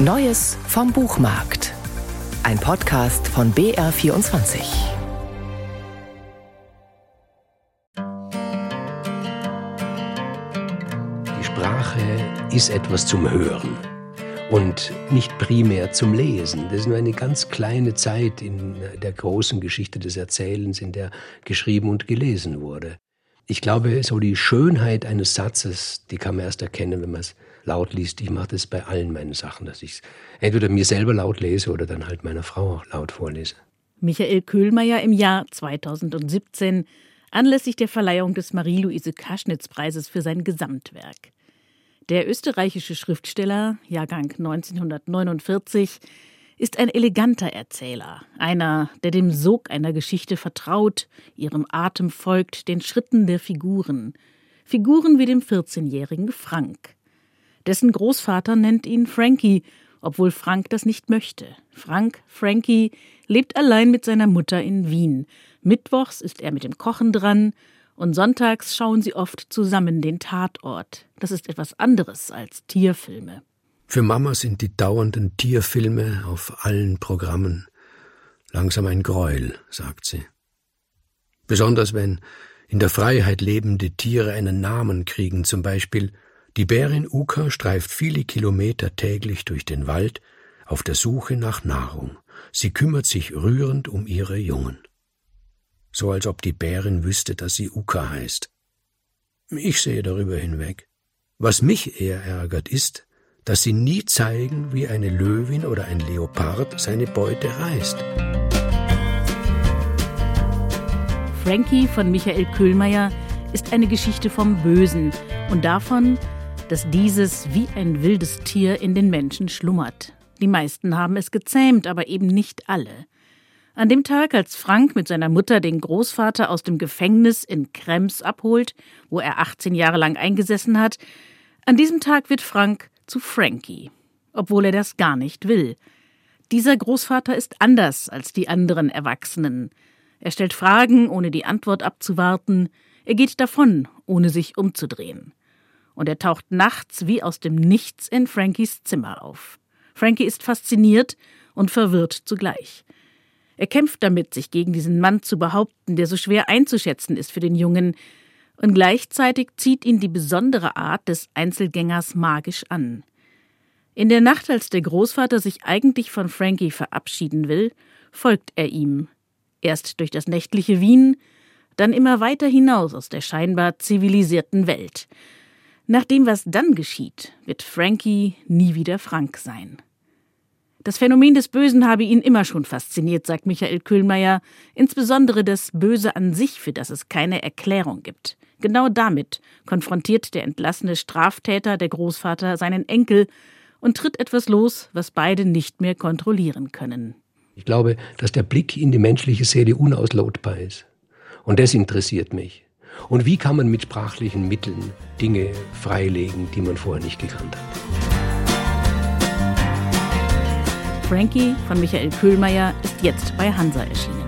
Neues vom Buchmarkt. Ein Podcast von BR24. Die Sprache ist etwas zum Hören und nicht primär zum Lesen. Das ist nur eine ganz kleine Zeit in der großen Geschichte des Erzählens, in der geschrieben und gelesen wurde. Ich glaube, so die Schönheit eines Satzes, die kann man erst erkennen, wenn man es laut liest. Ich mache das bei allen meinen Sachen, dass ich es entweder mir selber laut lese oder dann halt meiner Frau laut vorlese. Michael Köhlmeier im Jahr 2017 anlässlich der Verleihung des Marie-Louise-Kaschnitz-Preises für sein Gesamtwerk. Der österreichische Schriftsteller, Jahrgang 1949, ist ein eleganter Erzähler, einer, der dem Sog einer Geschichte vertraut, ihrem Atem folgt, den Schritten der Figuren. Figuren wie dem 14-jährigen Frank. Dessen Großvater nennt ihn Frankie, obwohl Frank das nicht möchte. Frank, Frankie, lebt allein mit seiner Mutter in Wien. Mittwochs ist er mit dem Kochen dran und sonntags schauen sie oft zusammen den Tatort. Das ist etwas anderes als Tierfilme. Für Mama sind die dauernden Tierfilme auf allen Programmen langsam ein Gräuel, sagt sie. Besonders wenn in der Freiheit lebende Tiere einen Namen kriegen, zum Beispiel die Bärin Uka streift viele Kilometer täglich durch den Wald auf der Suche nach Nahrung. Sie kümmert sich rührend um ihre Jungen. So als ob die Bärin wüsste, dass sie Uka heißt. Ich sehe darüber hinweg. Was mich eher ärgert, ist, dass sie nie zeigen, wie eine Löwin oder ein Leopard seine Beute reißt. Frankie von Michael Köhlmeier ist eine Geschichte vom Bösen und davon, dass dieses wie ein wildes Tier in den Menschen schlummert. Die meisten haben es gezähmt, aber eben nicht alle. An dem Tag, als Frank mit seiner Mutter den Großvater aus dem Gefängnis in Krems abholt, wo er 18 Jahre lang eingesessen hat, an diesem Tag wird Frank zu Frankie, obwohl er das gar nicht will. Dieser Großvater ist anders als die anderen Erwachsenen. Er stellt Fragen, ohne die Antwort abzuwarten. Er geht davon, ohne sich umzudrehen. Und er taucht nachts wie aus dem Nichts in Frankies Zimmer auf. Frankie ist fasziniert und verwirrt zugleich. Er kämpft damit, sich gegen diesen Mann zu behaupten, der so schwer einzuschätzen ist für den Jungen, und gleichzeitig zieht ihn die besondere Art des Einzelgängers magisch an. In der Nacht, als der Großvater sich eigentlich von Frankie verabschieden will, folgt er ihm. Erst durch das nächtliche Wien, dann immer weiter hinaus aus der scheinbar zivilisierten Welt. Nach dem, was dann geschieht, wird Frankie nie wieder Frank sein. Das Phänomen des Bösen habe ihn immer schon fasziniert, sagt Michael Kühlmeier, insbesondere das Böse an sich, für das es keine Erklärung gibt. Genau damit konfrontiert der entlassene Straftäter, der Großvater, seinen Enkel und tritt etwas los, was beide nicht mehr kontrollieren können. Ich glaube, dass der Blick in die menschliche Seele unauslotbar ist. Und das interessiert mich. Und wie kann man mit sprachlichen Mitteln Dinge freilegen, die man vorher nicht gekannt hat? Frankie von Michael Köhlmeier ist jetzt bei Hansa erschienen.